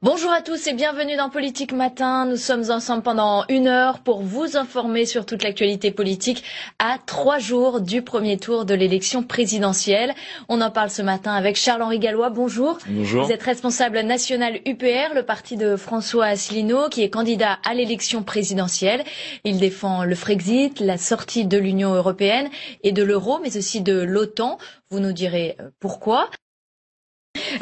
Bonjour à tous et bienvenue dans Politique Matin. Nous sommes ensemble pendant une heure pour vous informer sur toute l'actualité politique à trois jours du premier tour de l'élection présidentielle. On en parle ce matin avec Charles-Henri Gallois. Bonjour. Bonjour. Vous êtes responsable national UPR, le parti de François Asselineau, qui est candidat à l'élection présidentielle. Il défend le Frexit, la sortie de l'Union européenne et de l'euro, mais aussi de l'OTAN. Vous nous direz euh, pourquoi.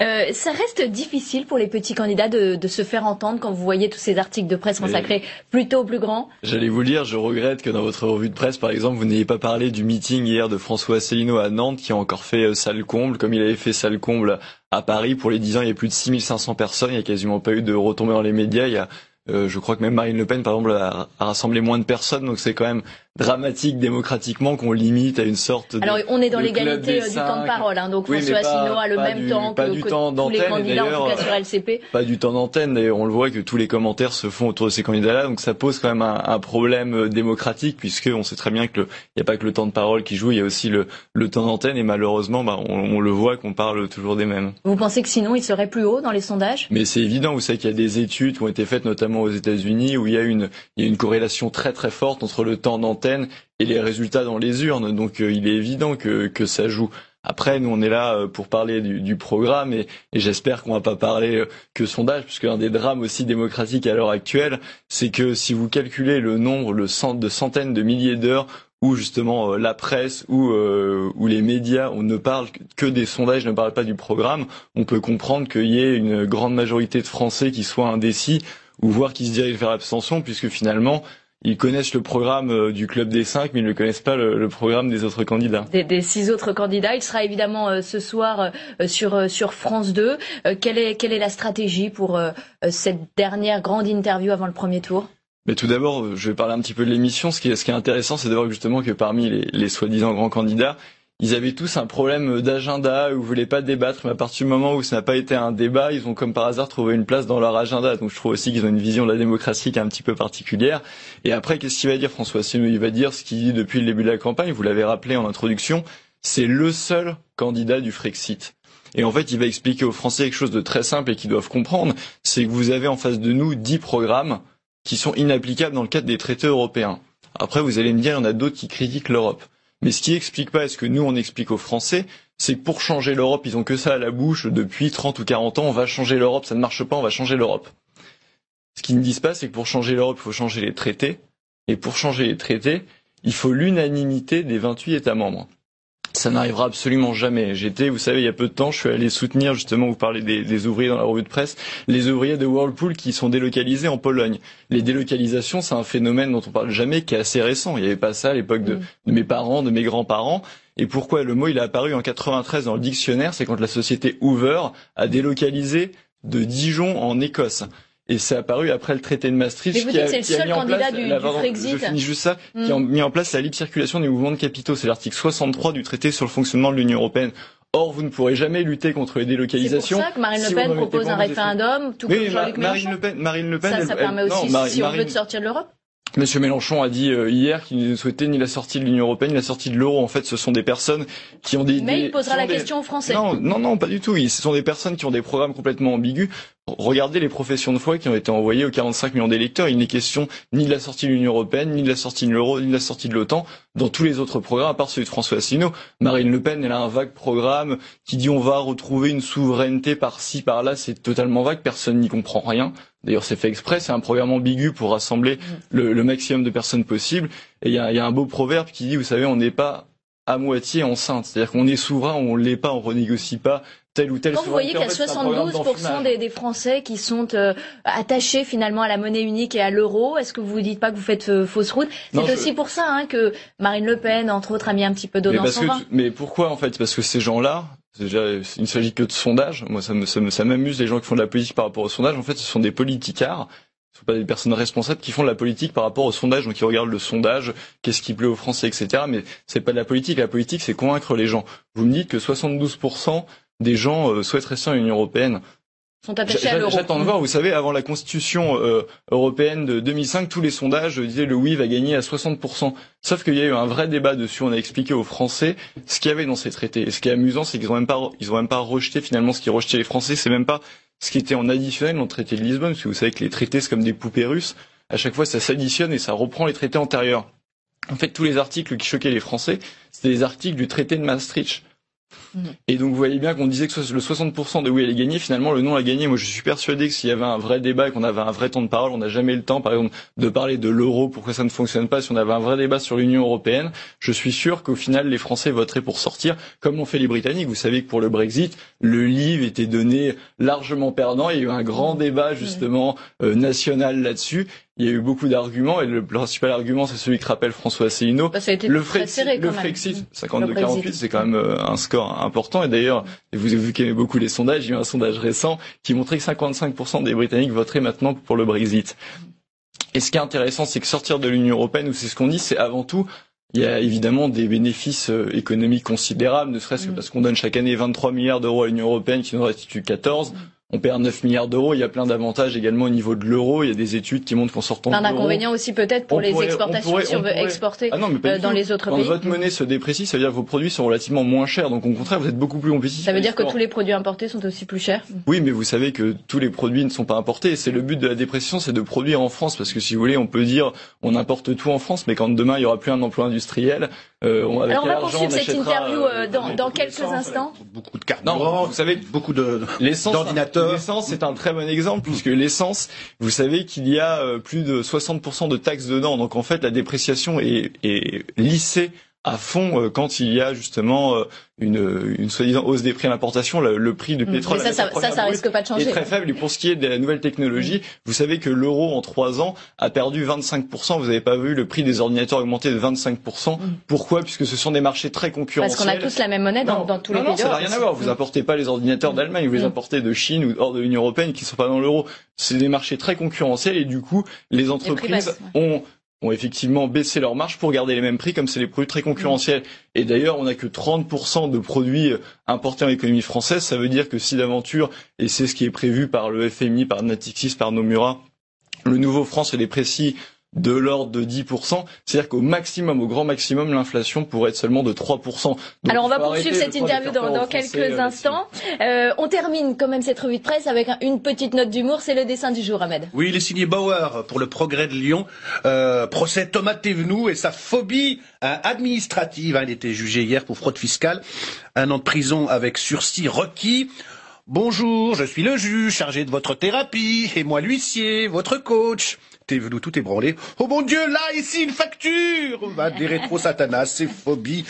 Euh, ça reste difficile pour les petits candidats de, de, se faire entendre quand vous voyez tous ces articles de presse consacrés plutôt aux plus grands. J'allais vous lire, je regrette que dans votre revue de presse, par exemple, vous n'ayez pas parlé du meeting hier de François Asselineau à Nantes qui a encore fait euh, salle comble, comme il avait fait salle comble à Paris. Pour les 10 ans, il y a plus de 6500 personnes, il n'y a quasiment pas eu de retombées dans les médias. Il y a euh, je crois que même Marine Le Pen, par exemple, a, a rassemblé moins de personnes, donc c'est quand même dramatique démocratiquement qu'on limite à une sorte de Alors on est dans l'égalité du temps de parole, hein, donc oui, François Asselineau a le même du, temps que, du que temps tous les candidats, en tout cas sur LCP. Pas du temps d'antenne, d'ailleurs on le voit que tous les commentaires se font autour de ces candidats-là, donc ça pose quand même un, un problème démocratique, puisque on sait très bien qu'il n'y a pas que le temps de parole qui joue, il y a aussi le, le temps d'antenne, et malheureusement bah, on, on le voit qu'on parle toujours des mêmes. Vous pensez que sinon il serait plus haut dans les sondages? Mais c'est évident, vous savez qu'il y a des études qui ont été faites notamment aux États-Unis où il y a une, il y a une corrélation très très forte entre le temps d'antenne et les résultats dans les urnes. Donc euh, il est évident que, ça joue. Après, nous, on est là euh, pour parler du, programme et, j'espère qu'on va pas parler euh, que sondage, puisque un des drames aussi démocratiques à l'heure actuelle, c'est que si vous calculez le nombre, de centaines de milliers d'heures où justement la presse ou les médias on ne parle que des sondages, ne parle pas du programme, on peut comprendre qu'il y ait une grande majorité de Français qui soient indécis ou voire qui se dirigent vers l'abstention, puisque finalement ils connaissent le programme du club des cinq, mais ils ne connaissent pas le, le programme des autres candidats. Des, des, six autres candidats. Il sera évidemment euh, ce soir euh, sur euh, sur France 2. quelle est quelle est la stratégie pour cette dernière grande interview avant le premier tour? Mais tout d'abord, je vais parler un petit peu de l'émission. Ce qui est, ce qui est intéressant, c'est de voir justement que parmi les, les soi-disant grands candidats, ils avaient tous un problème d'agenda, ils voulaient pas débattre, mais à partir du moment où ça n'a pas été un débat, ils ont comme par hasard trouvé une place dans leur agenda. Donc je trouve aussi qu'ils ont une vision de la démocratie qui est un petit peu particulière. Et après, qu'est-ce qu'il va dire François Asselineau? Il va dire ce qu'il dit depuis le début de la campagne, vous l'avez rappelé en introduction, c'est le seul candidat du Frexit. Et en fait, il va expliquer aux Français quelque chose de très simple et qu'ils doivent comprendre, c'est que vous avez en face de nous dix programmes qui sont inapplicables dans le cadre des traités européens. Après, vous allez me dire, il y en a d'autres qui critiquent l'Europe. Mais ce qui explique pas, et ce que nous on explique aux Français, c'est que pour changer l'Europe, ils ont que ça à la bouche depuis 30 ou 40 ans, on va changer l'Europe, ça ne marche pas, on va changer l'Europe. Ce qu'ils ne disent pas, c'est que pour changer l'Europe, il faut changer les traités. Et pour changer les traités, il faut l'unanimité des 28 États membres. Ça n'arrivera absolument jamais. J'étais, vous savez, il y a peu de temps, je suis allé soutenir, justement, vous parlez des, des, ouvriers dans la revue de presse, les ouvriers de Whirlpool qui sont délocalisés en Pologne. Les délocalisations, c'est un phénomène dont on parle jamais, qui est assez récent. Il n'y avait pas ça à l'époque de, de mes parents, de mes grands-parents. Et pourquoi le mot il est apparu en 93 dans le dictionnaire C'est quand la société Hoover a délocalisé de Dijon en Écosse. Et c'est apparu après le traité de Maastricht. Mais vous qui a, dites c'est le seul candidat du, la, du Frexit. Je finis juste ça. Mm. Qui a mis en place la libre circulation des mouvements de capitaux. C'est l'article 63 du traité sur le fonctionnement de l'Union européenne. Or, vous ne pourrez jamais lutter contre les délocalisations. C'est pour ça que Marine Le Pen propose un référendum, tout oui, comme Jean-Luc Marine Le Pen, Marine Le Pen, ça, elle, permet elle, aussi, non, si on Marine, veut de sortir de l'Europe. Monsieur Mélenchon a dit euh, hier qu'il ne souhaitait ni la sortie de l'Union européenne ni la sortie de l'euro. En fait, ce sont des personnes qui ont des. Mais il posera la des... question aux Français. Non, non, non, pas du tout. Ce sont des personnes qui ont des programmes complètement ambigus. Regardez les professions de foi qui ont été envoyées aux 45 millions d'électeurs. Il n'est question ni de la sortie de l'Union européenne, ni de la sortie de l'euro, ni de la sortie de l'OTAN dans tous les autres programmes, à part celui de François Asselineau. Marine Le Pen, elle a un vague programme qui dit on va retrouver une souveraineté par-ci, par-là. C'est totalement vague. Personne n'y comprend rien. D'ailleurs, c'est fait exprès. C'est un programme ambigu pour rassembler le, le maximum de personnes possible. Et il y a, y a un beau proverbe qui dit, vous savez, on n'est pas à moitié enceinte. C'est-à-dire qu'on est souverain, on l'est pas, on renégocie pas telle ou telle Quand vous voyez qu'il y a 72% des, des, Français qui sont euh, attachés finalement à la monnaie unique et à l'euro, est-ce que vous ne dites pas que vous faites euh, fausse route? C'est aussi je... pour ça hein, que Marine Le Pen, entre autres, a mis un petit peu d'eau dans son vin. Mais pourquoi en fait? Parce que ces gens-là, il ne s'agit que de sondages. Moi, ça m'amuse les gens qui font de la politique par rapport aux sondages. En fait, ce sont des politicards ce sont pas des personnes responsables qui font de la politique par rapport au sondage, donc ils regardent le sondage, qu'est-ce qui plaît aux Français, etc. Mais c'est pas de la politique. La politique, c'est convaincre les gens. Vous me dites que 72% des gens euh, souhaitent rester en Union européenne. Sont attachés à l'euro. J'attends de voir. Vous savez, avant la Constitution euh, européenne de 2005, tous les sondages disaient le oui va gagner à 60%. Sauf qu'il y a eu un vrai débat dessus. On a expliqué aux Français ce qu'il y avait dans ces traités. Et ce qui est amusant, c'est qu'ils ont même pas, ils ont même pas rejeté finalement ce qui rejetait les Français. C'est même pas ce qui était en additionnel dans le traité de Lisbonne, parce que vous savez que les traités, c'est comme des poupées russes. À chaque fois, ça s'additionne et ça reprend les traités antérieurs. En fait, tous les articles qui choquaient les Français, c'était les articles du traité de Maastricht. Et donc vous voyez bien qu'on disait que le 60% de oui allait gagner, finalement le non a gagné. Moi je suis persuadé que s'il y avait un vrai débat et qu'on avait un vrai temps de parole, on n'a jamais le temps par exemple de parler de l'euro, pourquoi ça ne fonctionne pas, si on avait un vrai débat sur l'Union européenne, je suis sûr qu'au final les Français voteraient pour sortir, comme l'ont fait les Britanniques. Vous savez que pour le Brexit, le livre était donné largement perdant, il y a eu un grand débat justement euh, national là-dessus, il y a eu beaucoup d'arguments et le principal argument c'est celui que rappelle François Asselineau. Bah, le, Frexit, le Frexit, 52-48, c'est quand même euh, un score important. Et d'ailleurs, vous avez vu qu'il y avait beaucoup les sondages, il y a eu un sondage récent qui montrait que 55% des Britanniques voteraient maintenant pour le Brexit. Et ce qui est intéressant, c'est que sortir de l'Union européenne, ou c'est ce qu'on dit, c'est avant tout il y a évidemment des bénéfices euh, économiques considérables, ne serait-ce que mm. parce qu'on donne chaque année 23 milliards d'euros à l'Union européenne qui nous restitue 14 on perd 9 milliards d'euros. Il y a plein d'avantages également au niveau de l'euro. Il y a des études qui montrent qu'en sortant de l'euro... Un inconvénient aussi peut-être pour les exportations si on veut exporter ah euh, dans les autres Quand pays. votre monnaie se déprécie, ça veut dire que vos produits sont relativement moins chers. Donc au contraire, vous êtes beaucoup plus compétitif. Ça veut dire que tous les produits importés sont aussi plus chers Oui, mais vous savez que tous les produits ne sont pas importés. C'est le but de la dépréciation, c'est de produire en France. Parce que si vous voulez, on peut dire on importe tout en France, mais quand demain il y aura plus un emploi industriel, euh, on, Alors on va poursuivre cette interview euh, euh, dans, dans quelques instants. Beaucoup de cartes. Non, vous savez, beaucoup de d'ordinateurs. L'essence, c'est un très bon exemple puisque l'essence, vous savez qu'il y a plus de 60% de taxes dedans. Donc en fait, la dépréciation est, est lissée à fond quand il y a justement une, une soi-disant hausse des prix à l'importation, le, prix du mm. pétrole ça, ça, ça, ça risque pas de changer. est très faible. Et pour ce qui est de la nouvelle technologie, mm. vous savez que l'euro en trois ans a perdu 25%. Vous n'avez pas vu le prix des ordinateurs augmenter de 25%. Mm. Pourquoi? Puisque ce sont des marchés très concurrentiels. Parce qu'on a tous la même monnaie dans, dans tous les pays. Non, ça n'a rien à voir. Vous importez pas les ordinateurs d'Allemagne, vous les importez de Chine ou hors de l'Union européenne qui ne sont pas dans l'euro. C'est des marchés très concurrentiels et du coup, les entreprises ont ont effectivement baissé leur marge pour garder les mêmes prix, comme c'est les produits très concurrentiels. Et d'ailleurs, on n'a que 30% de produits euh, importés en économie française. Ça veut dire que si d'aventure, et c'est ce qui est prévu par le FMI, par Natixis, par Nomura, le nouveau franc se déprécie de l'ordre de 10%. C'est-à-dire qu'au maximum, au grand maximum, l'inflation pourrait être seulement de 3%. Alors on va poursuivre cette interview dans, quelques euh, instants. Euh, on termine quand même cette revue de presse avec une petite note d'humour. C'est le dessin du jour, Ahmed. Oui, il est signé Bauer pour le progrès de Lyon. Euh, procès Thomas Thévenoud et sa phobie administrative. il était jugé hier pour fraude fiscale. Un an de prison avec sursis requis. Bonjour, je suis le juge chargé de votre thérapie et moi l'huissier, votre coach t'es venu tout ébranlé. Oh mon Dieu, là, ici, une facture Va des rétro satanas, c'est phobie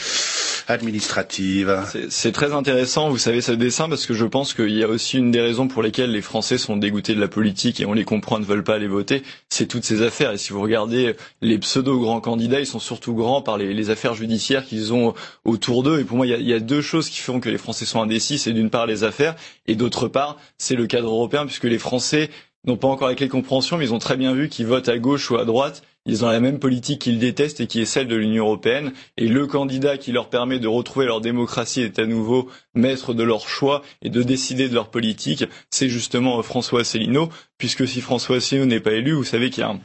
administrative. C'est très intéressant, vous savez, ce dessin, parce que je pense qu'il y a aussi une des raisons pour lesquelles les Français sont dégoûtés de la politique et on les comprend, ne veulent pas aller voter, c'est toutes ces affaires. Et si vous regardez les pseudo-grands candidats, ils sont surtout grands par les, les affaires judiciaires qu'ils ont autour d'eux. Et pour moi, il y, a, il y, a, deux choses qui font que les Français sont indécis. C'est d'une part les affaires et d'autre part, c'est le cadre européen, puisque les Français n'ont pas encore avec les compréhensions, mais ils ont très bien vu qu'ils votent à gauche ou à droite. Ils ont la même politique qu'ils détestent et qui est celle de l'Union européenne. Et le candidat qui leur permet de retrouver leur démocratie est à nouveau maître de leur choix et de décider de leur politique. C'est justement François Asselineau, puisque si François Asselineau n'est pas élu, vous savez qu'il y a un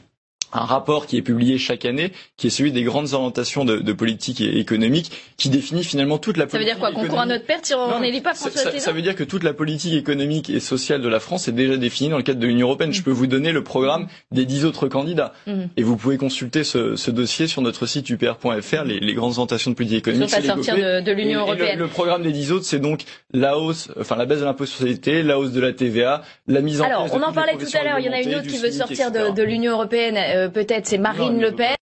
un rapport qui est publié chaque année, qui est celui des grandes orientations de, de politique et économique, qui définit finalement toute la politique. Ça veut dire quoi Qu'on court à notre perte si on n'élit pas François ça, ça, veut dire que toute la politique économique et sociale de la France est déjà définie dans le cadre de l'Union européenne. Je peux vous donner le programme des dix autres candidats. Mm. Et vous pouvez consulter ce, ce, dossier sur notre site upr.fr, les, les, grandes orientations de politique économique. Sur sortir de, de l'Union européenne. le, le, programme des dix autres, c'est donc la hausse, enfin la baisse de l'impôt sur société, la hausse de la TVA, la mise en Alors, on en parlait tout à l'heure, il y en a une autre qui veut sortir de, de l'Union européenne, euh, peut-être c'est Marine Le Pen.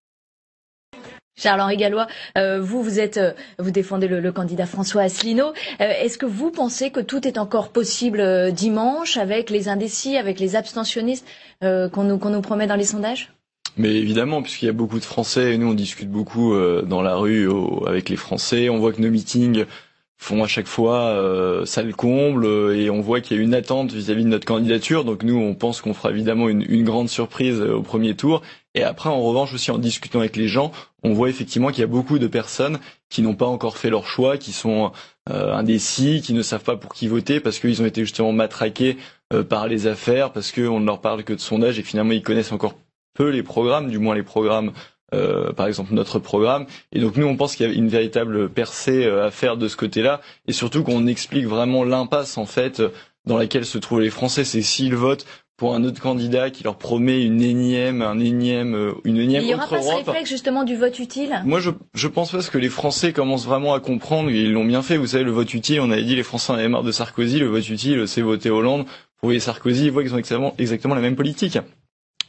Charles-Henri Gallois, euh, vous, vous êtes, euh, vous défendez le, candidat François Asselineau. Euh, est-ce que vous pensez que tout est encore possible dimanche avec les indécis, avec les abstentionnistes qu'on nous, qu'on nous promet dans les sondages? Mais évidemment, puisqu'il y a beaucoup de Français, et nous on discute beaucoup dans la rue avec les Français, on voit que nos meetings font à chaque fois euh, ça le comble et on voit qu'il y a une attente vis-à-vis de notre candidature. Donc nous, on pense qu'on fera évidemment une, une, grande surprise euh, au premier tour. Et après, en revanche, aussi en discutant avec les gens, on voit effectivement qu'il y a beaucoup de personnes qui n'ont pas encore fait leur choix, qui sont euh, indécis, qui ne savent pas pour qui voter parce qu'ils ont été justement matraqués euh, par les affaires, parce qu'on ne leur parle que de sondage et finalement ils connaissent encore peu les programmes, du moins les programmes euh, par exemple notre programme. Et donc nous, on pense qu'il y a une véritable percée euh, à faire de ce côté-là, et surtout qu'on explique vraiment l'impasse en fait dans laquelle se trouvent les Français, c'est s'ils votent pour un autre candidat qui leur promet une énième, un énième, euh, une énième Il y aura autre pas ce réflexe justement du vote utile? Moi, je, je pense pas que les Français commencent vraiment à comprendre. Ils l'ont bien fait. Vous savez, le vote utile, on avait dit les Français en avaient marre de Sarkozy. Le vote utile, c'est voter Hollande. Vous voyez Sarkozy, ils voient qu'ils ont exactement, exactement la même politique.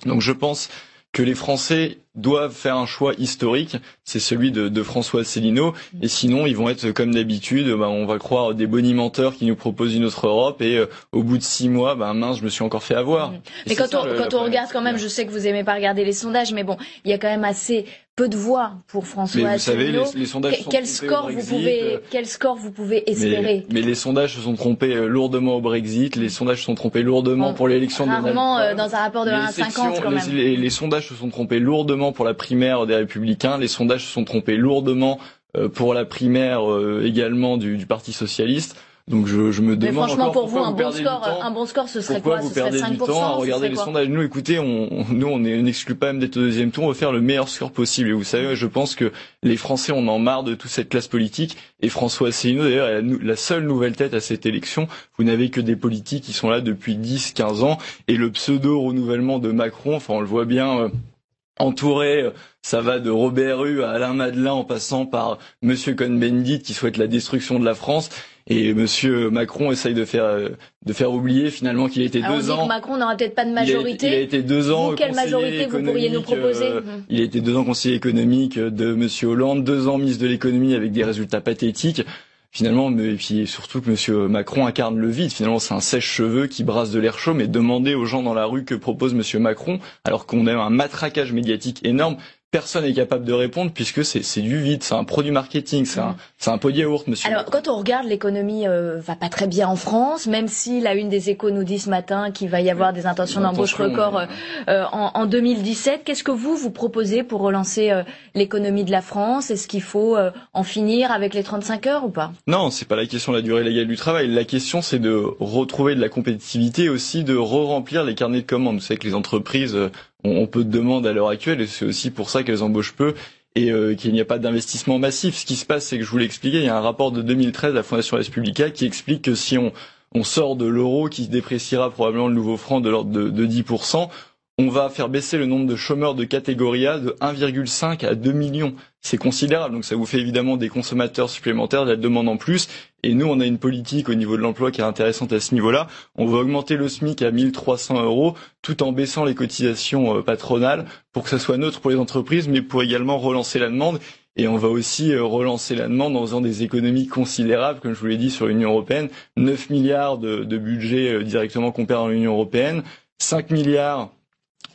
Donc, je pense que les Français doivent faire un choix historique, c'est celui de, de François Asselineau, et sinon ils vont être comme d'habitude, bah, on va croire des bonimenteurs qui nous proposent une autre Europe, et euh, au bout de six mois, bah, mince, je me suis encore fait avoir. Mm. Et Mais quand ça, on, le- quand la on regarde quand même, je sais que vous aimez pas regarder les sondages, mais bon, il y a quand même assez peu de voix pour François Mais vous savez, les, les sondages Que- sont quel score vous pouvez, euh, quel score vous pouvez espérer? mais les sondages se sont trompés euh, lourdement au Brexit, les sondages se sont trompés lourdement Bon, pour l'élection de Rarement euh, dans un rapport de Les 1 à 50 sections- quand les- même. Les, les sondages se sont trompés lourdement pour la primaire des Républicains, les sondages se sont trompés lourdement euh, pour la primaire euh, également du, du Parti socialiste. Donc je, je me Mais demande franchement, encore pour vous, un vous bon score, temps. un bon score, ce serait Pourquoi quoi vous Ce serait perdez 5%, du temps à regarder les sondages Nous, écoutez, on, on- nous, on n'exclut pas même d'être au deuxième tour, on veut faire le meilleur score possible. Et vous savez, je pense que les Français, on en marre de toute cette classe politique. Et François Asselineau, d'ailleurs, est la, la seule nouvelle tête à cette élection. Vous n'avez que des politiques qui sont là depuis 10, 15 ans. Et le pseudo-renouvellement de Macron, enfin, on le voit bien... entouré, euh, ça va de Robert Hue à Alain Madelin en passant par Monsieur Cohn-Bendit qui souhaite la destruction de la France et Monsieur Macron essaye de faire euh, de faire oublier finalement qu'il a été Alors, on deux dit ans. que Macron n'aura peut-être pas de il a- majorité. Il a, été deux ans Vous, quelle majorité vous pourriez nous proposer euh, Mhm. Il a été deux ans conseiller économique de Monsieur Hollande, deux ans ministre de l'économie avec des résultats pathétiques. Finalement, et puis surtout que Monsieur Macron incarne le vide. Finalement, c'est un sèche-cheveux qui brasse de l'air chaud. Mais demandez aux gens dans la rue que propose Monsieur Macron, alors qu'on a un matraquage médiatique énorme. Personne n'est capable de répondre puisque c'est c'est du vide, c'est un produit marketing, c'est un, c'est un pot de yaourt, Monsieur. Alors, quand on regarde, l'économie euh, va pas très bien en France, même si la une des échos nous dit ce matin qu'il va y avoir des intentions d'embauche record euh, euh, en, en 2017. Qu'est-ce que vous, vous proposez pour relancer euh, l'économie de la France? Est-ce qu'il faut euh, en finir avec les 35 heures ou pas? Non, c'est pas la question de la durée légale du travail. La question, c'est de retrouver de la compétitivité et aussi de re-remplir les carnets de commandes. Vous savez que les entreprises euh, ont, ont peu de demandes à l'heure actuelle et c'est aussi pour ça qu'elles embauchent peu et euh, qu'il n'y a pas d'investissement massif. Ce qui se passe, c'est que je vous l'ai il y a un rapport de 2013 de la Fondation Respublica qui explique que si on, on sort de l'euro, qui se dépréciera probablement le nouveau franc de l'ordre de, de 10%, on va faire baisser le nombre de chômeurs de catégorie A de 1,5 à 2 millions. C'est considérable, donc ça vous fait évidemment des consommateurs supplémentaires, de la demande en plus. Et nous, on a une politique au niveau de l'emploi qui est intéressante à ce niveau-là. On va augmenter le SMIC à 1300 euros, tout en baissant les cotisations euh, patronales pour que ça soit neutre pour les entreprises, mais pour également relancer la demande. Et on va aussi euh, relancer la demande en faisant des économies considérables, comme je vous l'ai dit, sur l'Union européenne. 9 milliards de, budget euh, directement qu'on perd dans l'Union européenne, 5 milliards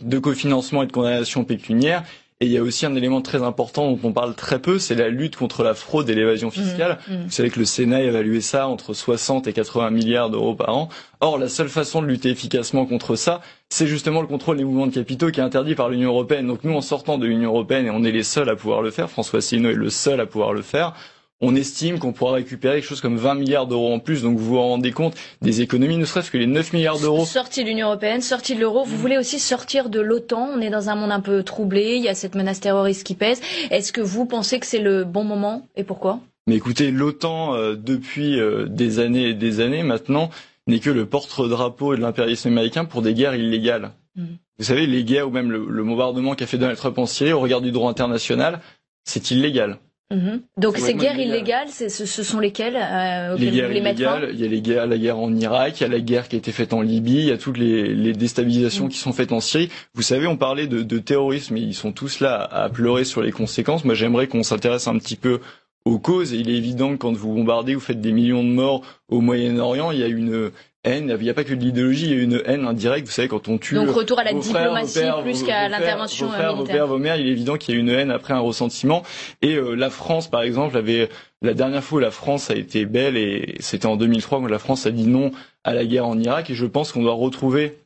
de cofinancement et de condamnation pécuniaire. Et il y a aussi un élément très important dont on parle très peu, c'est la lutte contre la fraude et l'évasion fiscale. Mhm, mhm. Vous savez que le Sénat a évalué ça entre 60 et 80 milliards d'euros par an. Or, la seule façon de lutter efficacement contre ça, c'est justement le contrôle des mouvements de capitaux qui est interdit par l'Union européenne. Donc nous, en sortant de l'Union européenne, et on est les seuls à pouvoir le faire, François Asselineau est le seul à pouvoir le faire, on estime qu'on pourra récupérer quelque chose comme 20 milliards d'euros en plus. Donc vous vous rendez compte des économies, ne serait-ce que les 9 milliards d'euros Sortie de l'Union européenne, sortie de l'euro. Vous voulez aussi sortir de l'OTAN. On est dans un monde un peu troublé. Il y a cette menace terroriste qui pèse. Est-ce que vous pensez que c'est le bon moment et pourquoi? Mais écoutez, l'OTAN, euh, depuis euh, des années et des années maintenant, n'est que le porte-drapeau de l'impérialisme américain pour des guerres illégales. Mm. Vous savez, les guerres ou même le, le bombardement qu'a fait Donald Trump en Syrie, au regard du droit international, c'est illégal. Mhm. Donc C'est ces guerres illégal. illégales, ce, ce sont lesquelles euh, Les auxquelles vous guerres voulez mettre fin illégales, il y a les guerres, la guerre en Irak, il y a la guerre qui a été faite en Libye, il y a toutes les, les déstabilisations Mm. qui sont faites en Syrie. Vous savez, on parlait de, de terrorisme et ils sont tous là à pleurer sur les conséquences. Moi, j'aimerais qu'on s'intéresse un petit peu aux causes. Et il est évident que quand vous bombardez, vous faites des millions de morts au Moyen-Orient, il y a une haine, il n'y a pas que de l'idéologie, il y a une haine indirecte. Vous savez, quand on tue Donc retour à la frères, diplomatie pères, plus qu'à frères, l'intervention frères, vos militaire. pères, vos mères, il est évident qu'il y a une haine après un ressentiment. Et euh, la France, par exemple, avait la dernière fois où la France a été belle, et c'était en 2003 quand la France a dit non à la guerre en Irak. Et je pense qu'on doit retrouver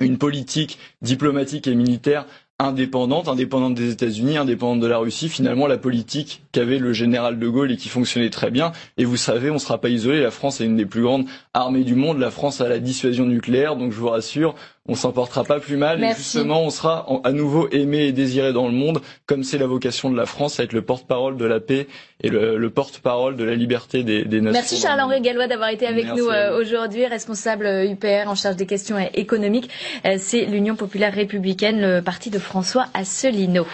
une politique diplomatique et militaire indépendante, indépendante des États-Unis, indépendante de la Russie, finalement la politique qu'avait le général de Gaulle et qui fonctionnait très bien. Et vous savez, on ne sera pas isolé, la France est une des plus grandes armées du monde, la France a la dissuasion nucléaire, donc je vous rassure, on s'en portera pas plus mal Merci. et justement on sera à nouveau aimé et désiré dans le monde comme c'est la vocation de la France à être le porte-parole de la paix et le, le porte-parole de la liberté des, des nations. Merci Charles-Henri Gallois d'avoir été avec Merci nous euh, aujourd'hui, responsable UPR en charge des questions euh, économiques. Euh, C'est l'Union populaire républicaine, le parti de François Asselineau.